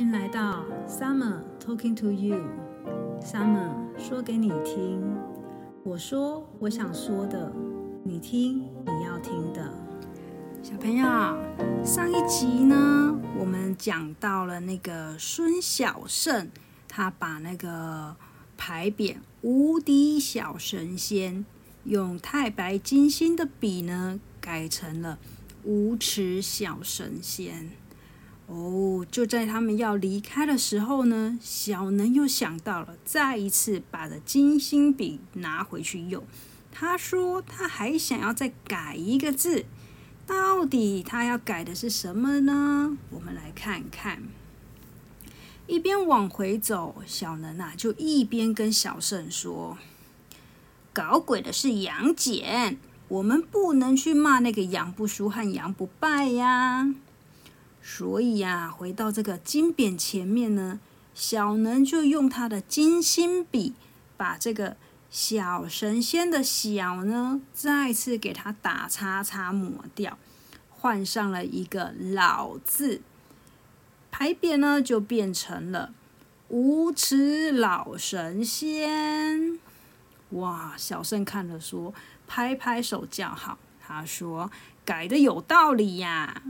迎来到 Summer Talking to You。Summer 说给你听，我说我想说的，你听你要听的。小朋友，上一集呢，我们讲到了那个孙小圣，他把那个牌匾“无敌小神仙”用太白金星的笔呢，改成了“无耻小神仙”。哦，就在他们要离开的时候呢，小能又想到了，再一次把的金星笔拿回去用。他说他还想要再改一个字，到底他要改的是什么呢？我们来看看。一边往回走，小能啊就一边跟小圣说：“搞鬼的是杨戬，我们不能去骂那个杨不输和杨不败呀。”所以呀，回到这个金匾前面呢，小能就用他的金星笔，把这个小神仙的“小”呢，再次给它打叉叉抹掉，换上了一个“老”字，牌匾呢就变成了“无耻老神仙”。哇！小圣看了说，拍拍手叫好，他说：“改的有道理呀。”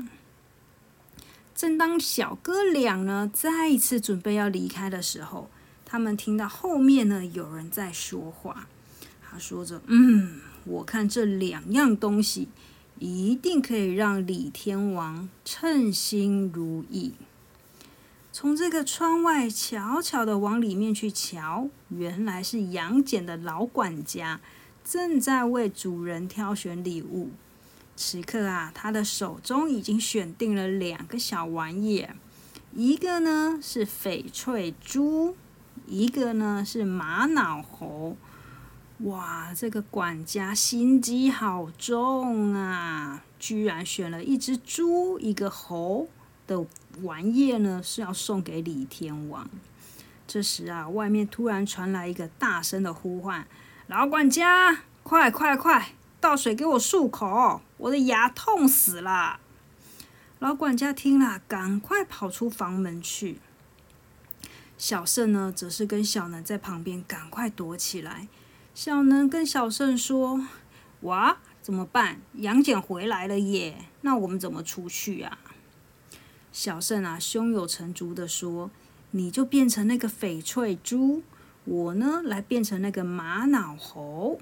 正当小哥俩呢再一次准备要离开的时候，他们听到后面呢有人在说话。他说着：“嗯，我看这两样东西一定可以让李天王称心如意。”从这个窗外悄悄的往里面去瞧，原来是杨戬的老管家正在为主人挑选礼物。此刻啊，他的手中已经选定了两个小玩意，一个呢是翡翠珠，一个呢是玛瑙猴。哇，这个管家心机好重啊！居然选了一只猪、一个猴的玩意呢，是要送给李天王。这时啊，外面突然传来一个大声的呼唤：“老管家，快快快！”倒水给我漱口，我的牙痛死了。老管家听了，赶快跑出房门去。小圣呢，则是跟小能在旁边赶快躲起来。小能跟小圣说：“哇，怎么办？杨戬回来了耶！那我们怎么出去啊？”小圣啊，胸有成竹的说：“你就变成那个翡翠珠，我呢，来变成那个玛瑙猴。”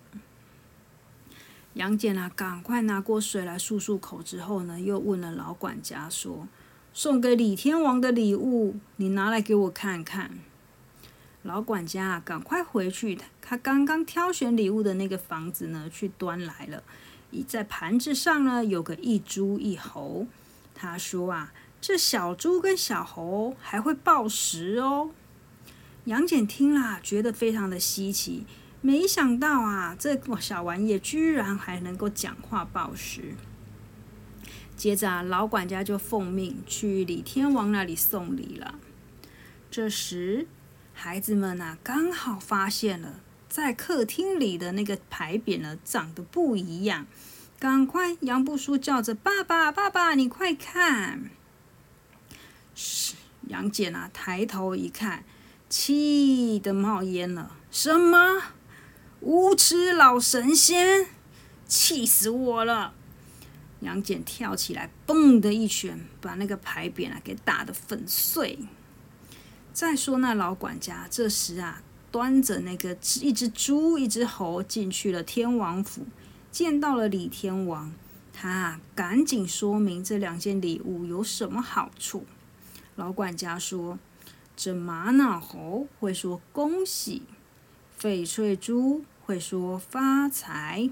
杨戬啊，赶快拿过水来漱漱口。之后呢，又问了老管家说：“送给李天王的礼物，你拿来给我看看。”老管家啊，赶快回去，他刚刚挑选礼物的那个房子呢，去端来了。在盘子上呢，有个一猪一猴。他说啊，这小猪跟小猴还会报时哦。杨戬听了，觉得非常的稀奇。没想到啊，这个小玩意居然还能够讲话报时。接着啊，老管家就奉命去李天王那里送礼了。这时，孩子们呐，刚好发现了在客厅里的那个牌匾呢，长得不一样。赶快，杨不叔叫着：“爸爸，爸爸，你快看！”是杨戬啊，抬头一看，气得冒烟了。什么？无耻老神仙，气死我了！杨戬跳起来，嘣的一拳，把那个牌匾啊给打得粉碎。再说那老管家，这时啊，端着那个一只猪、一只猴进去了天王府，见到了李天王，他赶紧说明这两件礼物有什么好处。老管家说：“这玛瑙猴会说恭喜。”翡翠珠会说发财，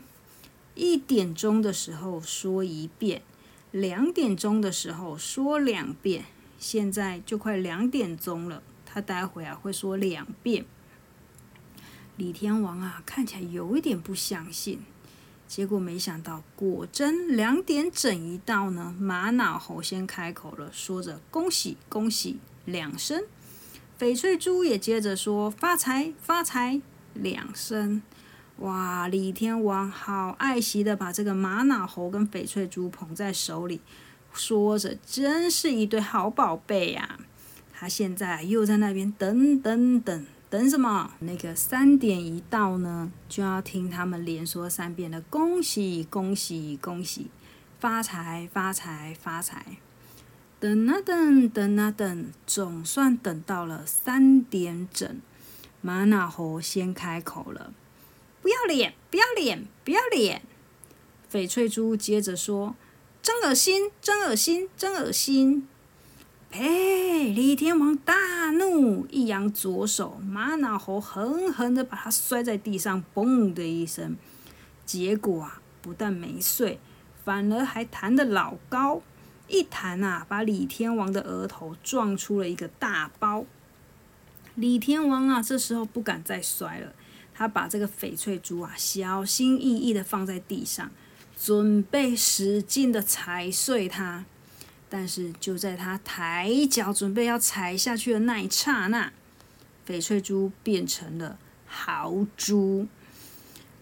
一点钟的时候说一遍，两点钟的时候说两遍。现在就快两点钟了，他待会啊会说两遍。李天王啊看起来有一点不相信，结果没想到，果真两点整一到呢，玛瑙猴先开口了，说着恭喜恭喜两声，翡翠珠也接着说发财发财。两声，哇！李天王好爱惜的把这个玛瑙猴跟翡翠珠捧在手里，说着：“真是一对好宝贝呀！”他现在又在那边等等等等什么？那个三点一到呢，就要听他们连说三遍的恭喜恭喜恭喜，发财发财发财。等啊等，等啊等，总算等到了三点整，玛瑙猴先开口了：“不要脸，不要脸，不要脸！”翡翠珠接着说：“真恶心，真恶心，真恶心！”呸！李天王大怒，一扬左手，玛瑙猴狠狠的把他摔在地上，嘣的一声。结果啊，不但没碎，反而还弹得老高。一弹啊，把李天王的额头撞出了一个大包。李天王啊，这时候不敢再摔了，他把这个翡翠珠啊，小心翼翼的放在地上，准备使劲的踩碎它。但是就在他抬脚准备要踩下去的那一刹那，翡翠珠变成了豪猪。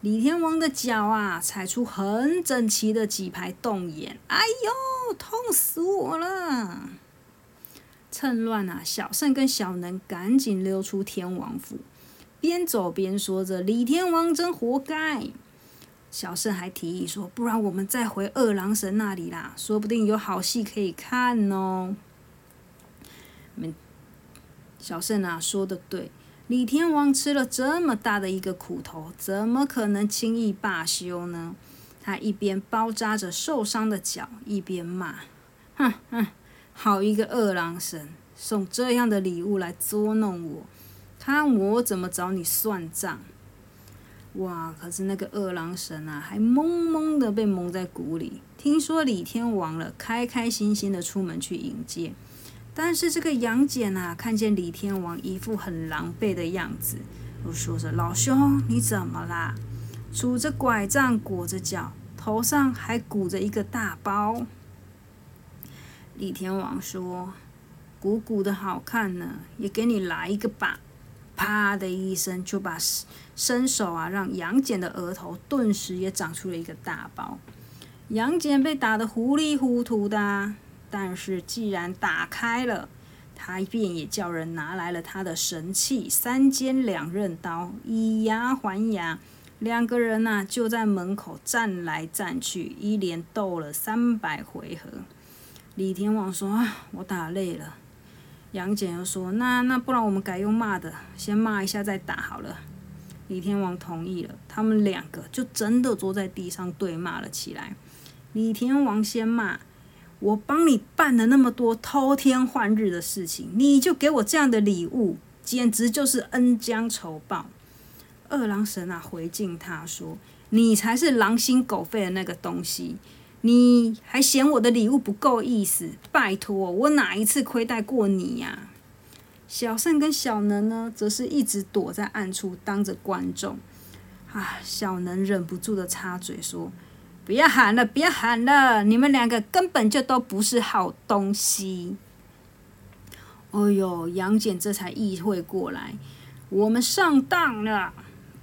李天王的脚啊，踩出很整齐的几排洞眼，哎呦，痛死我了！趁乱啊，小胜跟小能赶紧溜出天王府，边走边说着：“李天王真活该。”小胜还提议说：“不然我们再回二郎神那里啦，说不定有好戏可以看哦。”小胜啊，说的对。李天王吃了这么大的一个苦头，怎么可能轻易罢休呢？他一边包扎着受伤的脚，一边骂：“哼哼，好一个二郎神，送这样的礼物来捉弄我，看我怎么找你算账！”哇！可是那个二郎神啊，还懵懵的被蒙在鼓里。听说李天王了，开开心心的出门去迎接。但是这个杨戬啊，看见李天王一副很狼狈的样子，又说着：“老兄，你怎么啦？拄着拐杖，裹着脚，头上还鼓着一个大包。”李天王说：“鼓鼓的好看呢，也给你来一个吧！”啪的一声，就把伸手啊，让杨戬的额头顿时也长出了一个大包。杨戬被打得糊里糊涂的。但是既然打开了，他便也叫人拿来了他的神器三尖两刃刀，以牙还牙。两个人呐就在门口战来战去，一连斗了三百回合。李天王说：“啊，我打累了。”杨戬又说：“那那不然我们改用骂的，先骂一下再打好了。”李天王同意了，他们两个就真的坐在地上对骂了起来。李天王先骂。我帮你办了那么多偷天换日的事情，你就给我这样的礼物，简直就是恩将仇报。二郎神啊，回敬他说：“你才是狼心狗肺的那个东西，你还嫌我的礼物不够意思？拜托，我哪一次亏待过你呀？”小胜跟小能呢，则是一直躲在暗处当着观众。啊，小能忍不住的插嘴说。不要喊了，不要喊了！你们两个根本就都不是好东西。哎呦，杨戬这才意会过来，我们上当了，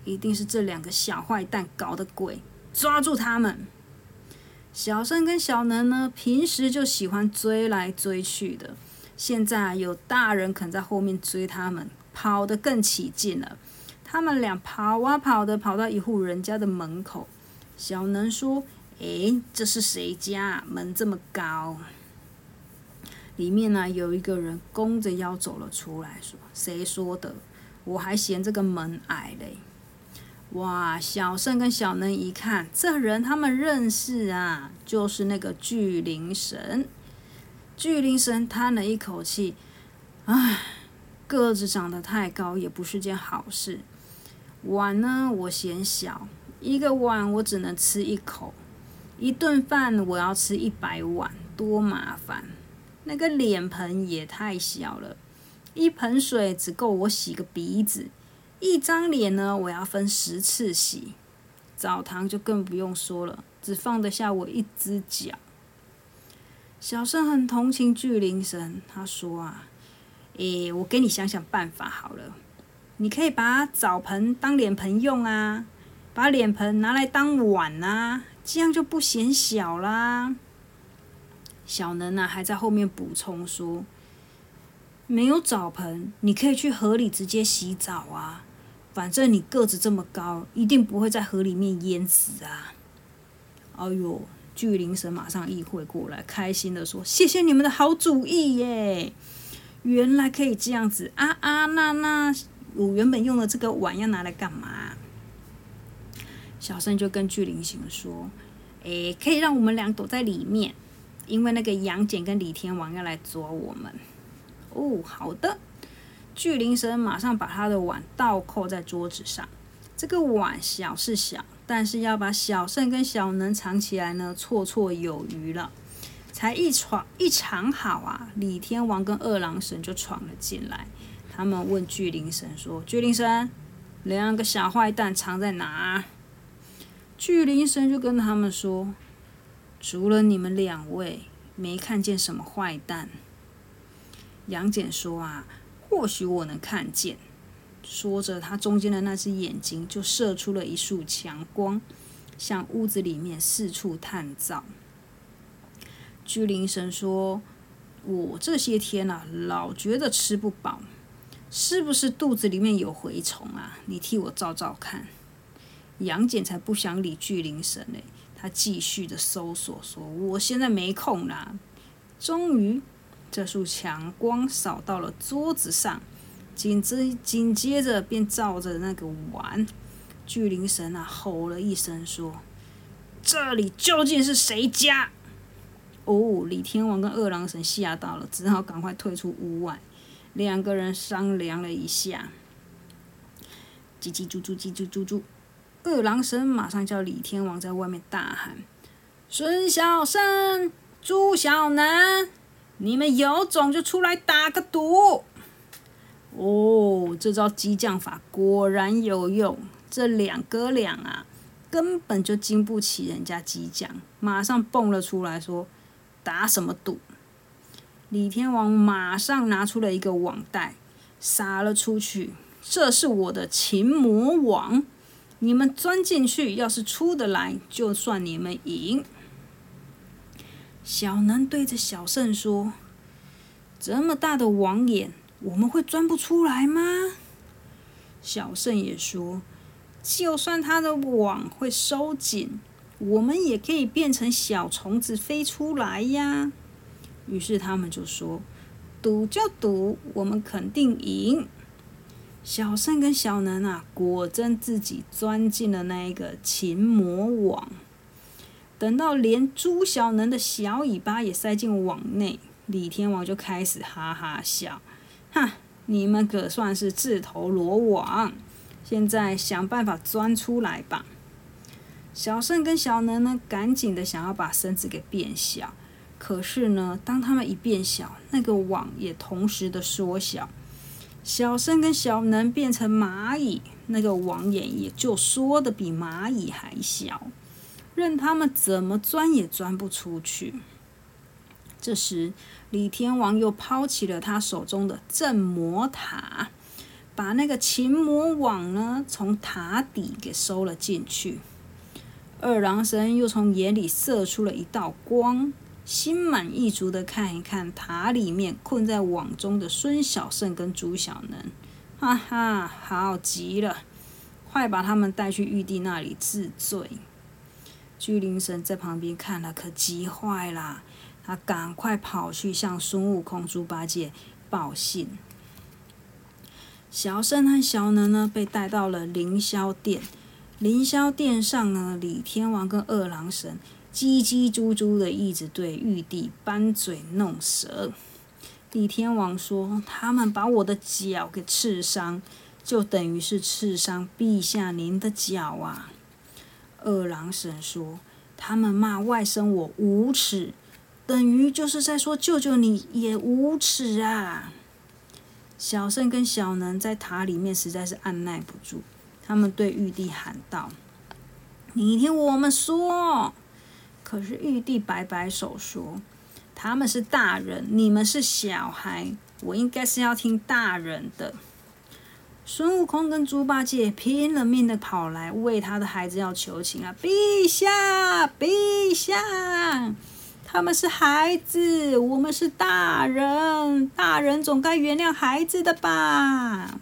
一定是这两个小坏蛋搞的鬼，抓住他们！小生跟小能呢，平时就喜欢追来追去的，现在有大人肯在后面追他们，跑得更起劲了。他们俩跑啊跑的，跑到一户人家的门口。小能说：“诶，这是谁家？门这么高？里面呢有一个人弓着腰走了出来，说：‘谁说的？我还嫌这个门矮嘞！’哇！小胜跟小能一看，这人他们认识啊，就是那个巨灵神。巨灵神叹了一口气：‘唉，个子长得太高也不是件好事。碗呢，我嫌小。’”一个碗我只能吃一口，一顿饭我要吃一百碗，多麻烦！那个脸盆也太小了，一盆水只够我洗个鼻子，一张脸呢我要分十次洗，澡堂就更不用说了，只放得下我一只脚。小生很同情巨灵神，他说啊，诶，我给你想想办法好了，你可以把澡盆当脸盆用啊。把脸盆拿来当碗啊，这样就不显小啦。小能啊，还在后面补充说：“没有澡盆，你可以去河里直接洗澡啊。反正你个子这么高，一定不会在河里面淹死啊。哎呦，巨灵神马上意会过来，开心的说：“谢谢你们的好主意耶！原来可以这样子啊啊！那那我原本用的这个碗要拿来干嘛？”小圣就跟巨灵神说：“诶，可以让我们俩躲在里面，因为那个杨戬跟李天王要来抓我们。”哦，好的。巨灵神马上把他的碗倒扣在桌子上。这个碗小是小，但是要把小圣跟小能藏起来呢，绰绰有余了。才一闯一藏好啊，李天王跟二郎神就闯了进来。他们问巨灵神说：“巨灵神，两个小坏蛋藏在哪？”巨灵神就跟他们说：“除了你们两位，没看见什么坏蛋。”杨戬说：“啊，或许我能看见。”说着，他中间的那只眼睛就射出了一束强光，向屋子里面四处探照。巨灵神说：“我这些天啊，老觉得吃不饱，是不是肚子里面有蛔虫啊？你替我照照看。”杨戬才不想理巨灵神嘞，他继续的搜索，说：“我现在没空啦。”终于。这束强光扫到了桌子上，紧接紧接着便照着那个碗。巨灵神啊，吼了一声说：“这里究竟是谁家？”哦，李天王跟二郎神吓到了，只好赶快退出屋外。两个人商量了一下，叽叽啾啾，叽叽啾啾。二郎神马上叫李天王在外面大喊：“孙小生，朱小南。”你们有种就出来打个赌！哦，这招激将法果然有用。这两哥俩啊，根本就经不起人家激将，马上蹦了出来，说：“打什么赌？”李天王马上拿出了一个网袋，撒了出去。这是我的擒魔网，你们钻进去，要是出得来，就算你们赢。小南对着小圣说：“这么大的网眼，我们会钻不出来吗？”小圣也说：“就算他的网会收紧，我们也可以变成小虫子飞出来呀。”于是他们就说：“赌就赌，我们肯定赢。”小圣跟小南啊，果真自己钻进了那一个擒魔网。等到连朱小能的小尾巴也塞进网内，李天王就开始哈哈笑：“哈，你们可算是自投罗网！现在想办法钻出来吧。”小胜跟小能呢，赶紧的想要把身子给变小，可是呢，当他们一变小，那个网也同时的缩小。小胜跟小能变成蚂蚁，那个网眼也就缩的比蚂蚁还小。任他们怎么钻也钻不出去。这时，李天王又抛起了他手中的镇魔塔，把那个擒魔网呢从塔底给收了进去。二郎神又从眼里射出了一道光，心满意足的看一看塔里面困在网中的孙小圣跟朱小能，哈哈，好极了！快把他们带去玉帝那里治罪。巨灵神在旁边看了，可急坏了。他赶快跑去向孙悟空、猪八戒报信。小圣和小能呢，被带到了凌霄殿。凌霄殿上呢，李天王跟二郎神叽叽喳喳的一直对玉帝搬嘴弄舌。李天王说：“他们把我的脚给刺伤，就等于是刺伤陛下您的脚啊。”二郎神说：“他们骂外甥我无耻，等于就是在说舅舅你也无耻啊！”小圣跟小能在塔里面实在是按耐不住，他们对玉帝喊道：“你听我们说。”可是玉帝摆摆手说：“他们是大人，你们是小孩，我应该是要听大人的。”孙悟空跟猪八戒拼了命的跑来为他的孩子要求情啊！陛下，陛下！他们是孩子，我们是大人，大人总该原谅孩子的吧？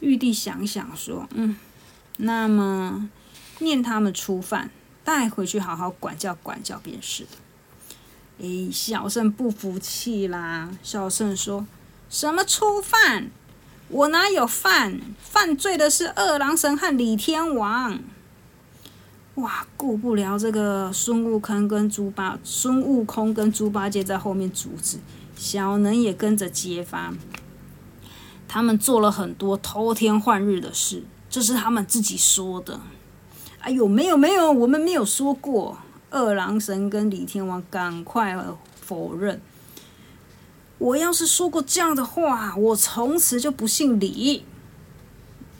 玉帝想想说：“嗯，那么念他们初犯，带回去好好管教管教便是。”哎，小圣不服气啦！小圣说：“什么初犯？我哪有犯？犯罪的是二郎神和李天王。”哇，顾不了这个孙悟空跟猪八孙悟空跟猪八戒在后面阻止，小能也跟着揭发。他们做了很多偷天换日的事，这是他们自己说的。哎呦，没有没有，我们没有说过。二郎神跟李天王赶快否认。我要是说过这样的话，我从此就不姓李。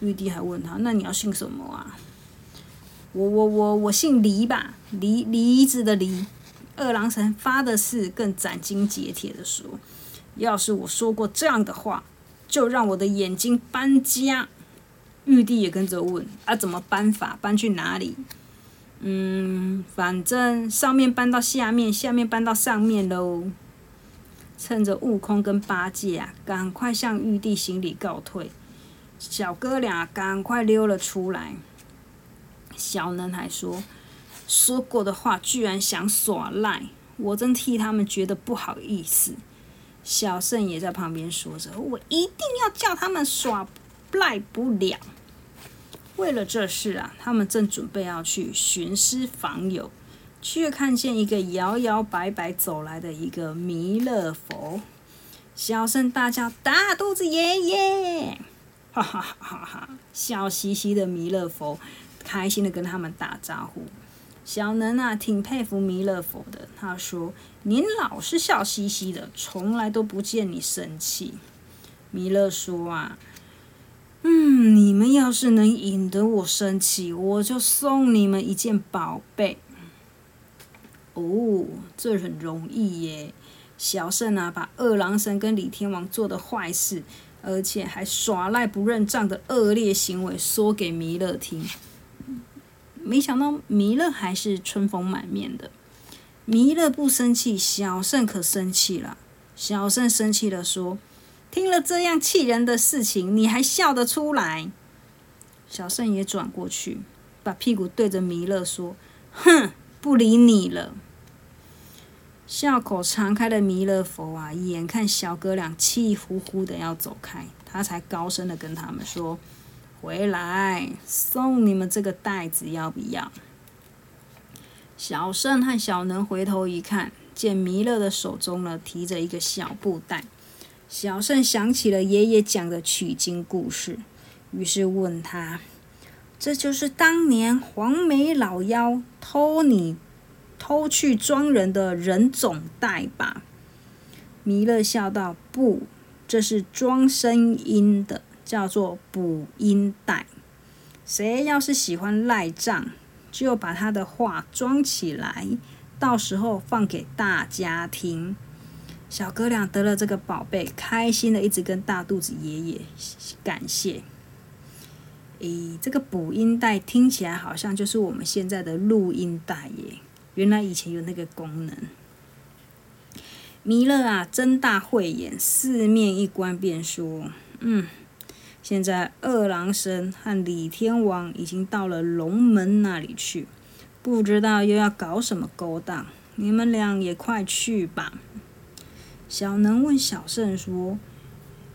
玉帝还问他：“那你要姓什么啊？”我我我我姓黎吧，梨梨子的梨。二郎神发的誓，更斩钉截铁的说：“要是我说过这样的话，就让我的眼睛搬家。”玉帝也跟着问：“啊，怎么搬法？搬去哪里？”嗯，反正上面搬到下面，下面搬到上面喽。趁着悟空跟八戒啊，赶快向玉帝行礼告退，小哥俩赶快溜了出来。小男孩说：“说过的话居然想耍赖，我真替他们觉得不好意思。”小圣也在旁边说着：“我一定要叫他们耍赖不了。”为了这事啊，他们正准备要去寻师访友，却看见一个摇摇摆摆走来的一个弥勒佛。小声大叫：“大肚子爷爷！”哈哈哈哈哈！笑嘻嘻的弥勒佛。开心的跟他们打招呼，小能啊挺佩服弥勒佛的。他说：“您老是笑嘻嘻的，从来都不见你生气。”弥勒说：“啊，嗯，你们要是能引得我生气，我就送你们一件宝贝。”哦，这很容易耶！小圣啊，把二郎神跟李天王做的坏事，而且还耍赖不认账的恶劣行为，说给弥勒听。没想到弥勒还是春风满面的。弥勒不生气，小圣可生气了。小圣生气的说：“听了这样气人的事情，你还笑得出来？”小圣也转过去，把屁股对着弥勒说：“哼，不理你了。”笑口常开的弥勒佛啊，眼看小哥俩气呼呼的要走开，他才高声的跟他们说。回来送你们这个袋子，要不要？小圣和小能回头一看，见弥勒的手中呢提着一个小布袋。小圣想起了爷爷讲的取经故事，于是问他：“这就是当年黄眉老妖偷你偷去装人的人种袋吧？”弥勒笑道：“不，这是装声音的。”叫做补音带，谁要是喜欢赖账，就把他的话装起来，到时候放给大家听。小哥俩得了这个宝贝，开心的一直跟大肚子爷爷感谢。诶，这个补音带听起来好像就是我们现在的录音带耶，原来以前有那个功能。弥勒啊，睁大慧眼，四面一观，便说：“嗯。”现在二郎神和李天王已经到了龙门那里去，不知道又要搞什么勾当。你们俩也快去吧。小能问小圣说：“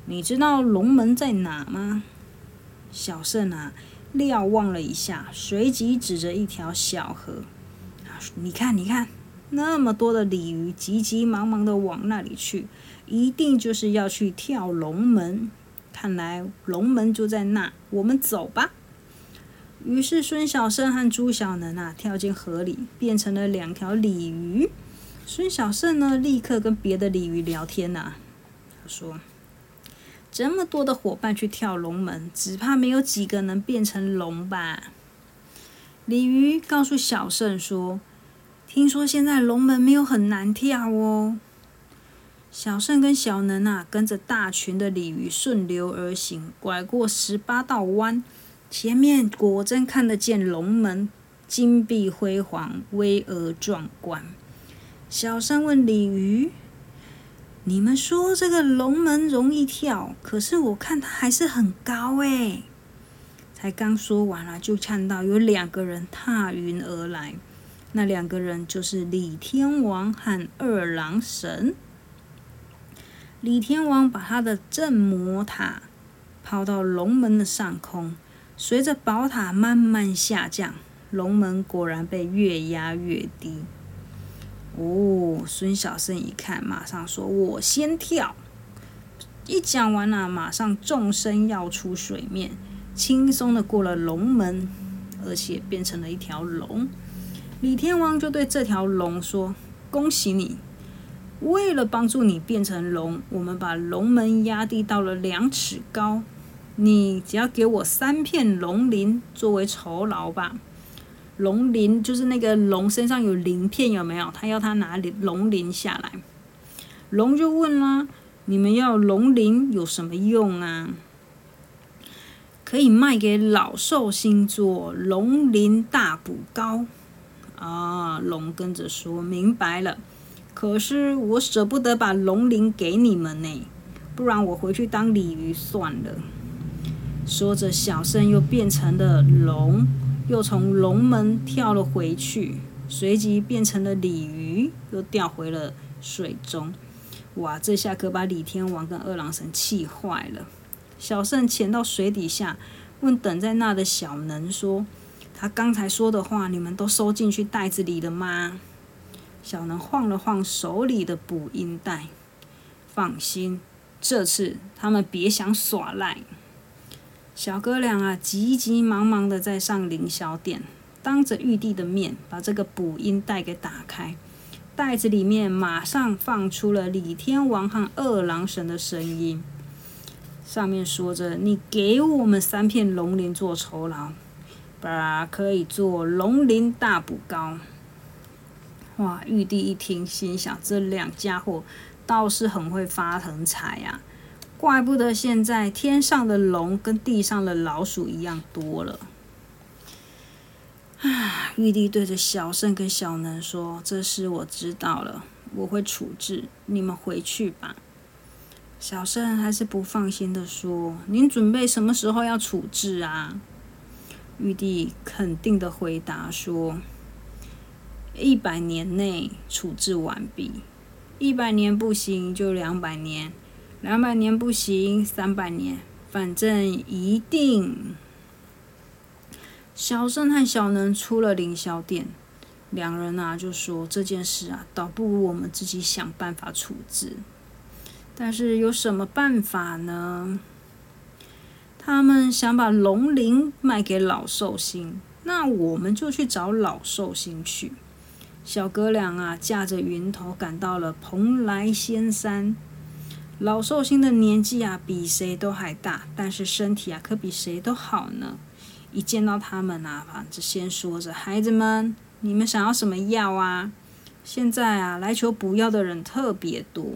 你知道龙门在哪吗？”小圣啊，瞭望了一下，随即指着一条小河：“你看，你看，那么多的鲤鱼急急忙忙的往那里去，一定就是要去跳龙门。”看来龙门就在那，我们走吧。于是孙小圣和朱小能啊跳进河里，变成了两条鲤鱼。孙小圣呢，立刻跟别的鲤鱼聊天呐。他说：“这么多的伙伴去跳龙门，只怕没有几个能变成龙吧？”鲤鱼告诉小圣说：“听说现在龙门没有很难跳哦。”小圣跟小能啊，跟着大群的鲤鱼顺流而行，拐过十八道弯，前面果真看得见龙门，金碧辉煌，巍峨壮观。小圣问鲤鱼：“你们说这个龙门容易跳，可是我看它还是很高哎。”才刚说完了，就看到有两个人踏云而来。那两个人就是李天王和二郎神。李天王把他的镇魔塔抛到龙门的上空，随着宝塔慢慢下降，龙门果然被越压越低。哦，孙小圣一看，马上说：“我先跳。”一讲完了，马上纵身要出水面。轻松的过了龙门，而且变成了一条龙。李天王就对这条龙说：“恭喜你！为了帮助你变成龙，我们把龙门压低到了两尺高。你只要给我三片龙鳞作为酬劳吧。龙鳞就是那个龙身上有鳞片，有没有？他要他拿龙鳞下来。龙就问了：你们要龙鳞有什么用啊？”可以卖给老寿星做龙鳞大补膏啊！龙跟着说明白了，可是我舍不得把龙鳞给你们呢，不然我回去当鲤鱼算了。说着，小圣又变成了龙，又从龙门跳了回去，随即变成了鲤鱼，又掉回了水中。哇！这下可把李天王跟二郎神气坏了。小圣潜到水底下，问等在那的小能说：“他刚才说的话，你们都收进去袋子里了吗？”小能晃了晃手里的捕音袋，放心，这次他们别想耍赖。小哥俩啊，急急忙忙的在上凌霄殿，当着玉帝的面把这个捕鹰袋给打开，袋子里面马上放出了李天王和二郎神的声音。上面说着：“你给我们三片龙鳞做酬劳，把可以做龙鳞大补膏。”哇！玉帝一听，心想：这两家伙倒是很会发横财呀！怪不得现在天上的龙跟地上的老鼠一样多了。啊！玉帝对着小圣跟小能说：“这事我知道了，我会处置，你们回去吧。”小圣还是不放心的说：“您准备什么时候要处置啊？”玉帝肯定的回答说：“一百年内处置完毕，一百年不行就两百年，两百年不行三百年，反正一定。”小圣和小能出了凌霄殿，两人啊就说：“这件事啊，倒不如我们自己想办法处置。”但是有什么办法呢？他们想把龙鳞卖给老寿星，那我们就去找老寿星去。小哥俩啊，驾着云头赶到了蓬莱仙山。老寿星的年纪啊，比谁都还大，但是身体啊，可比谁都好呢。一见到他们啊，反正先说着：“孩子们，你们想要什么药啊？现在啊，来求补药的人特别多。”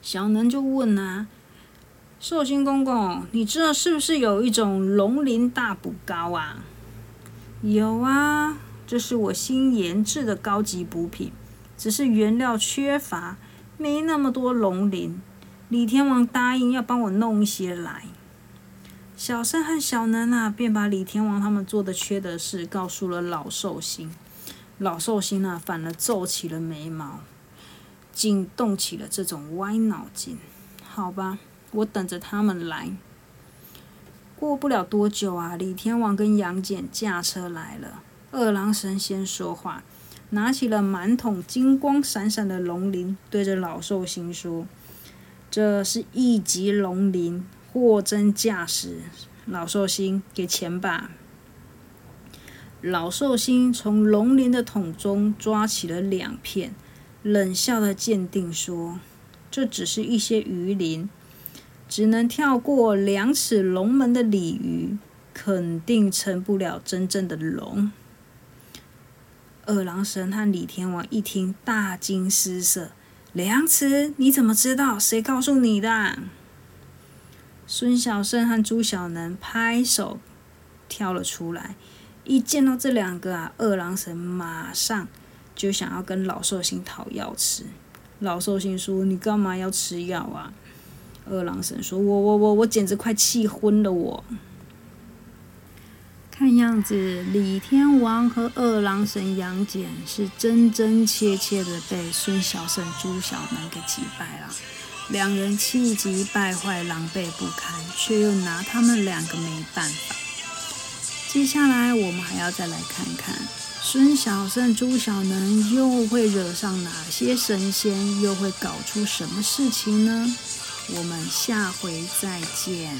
小能就问啊：“寿星公公，你知道是不是有一种龙鳞大补膏啊？”“有啊，这是我新研制的高级补品，只是原料缺乏，没那么多龙鳞。李天王答应要帮我弄一些来。”小生和小能啊，便把李天王他们做的缺德事告诉了老寿星。老寿星啊，反而皱起了眉毛。竟动起了这种歪脑筋，好吧，我等着他们来。过不了多久啊，李天王跟杨戬驾车来了。二郎神先说话，拿起了满桶金光闪闪的龙鳞，对着老寿星说：“这是一级龙鳞，货真价实。老寿星，给钱吧。”老寿星从龙鳞的桶中抓起了两片。冷笑的鉴定说：“这只是一些鱼鳞，只能跳过两尺龙门的鲤鱼，肯定成不了真正的龙。”二郎神和李天王一听，大惊失色：“梁慈？你怎么知道？谁告诉你的？”孙小圣和朱小能拍手跳了出来，一见到这两个啊，二郎神马上。就想要跟老寿星讨药吃。老寿星说：“你干嘛要吃药啊？”二郎神说：“我我我我简直快气昏了我。”看样子，李天王和二郎神杨戬是真真切切的被孙小圣、朱小能给击败了。两人气急败坏、狼狈不堪，却又拿他们两个没办法。接下来，我们还要再来看看孙小圣、朱小能又会惹上哪些神仙，又会搞出什么事情呢？我们下回再见。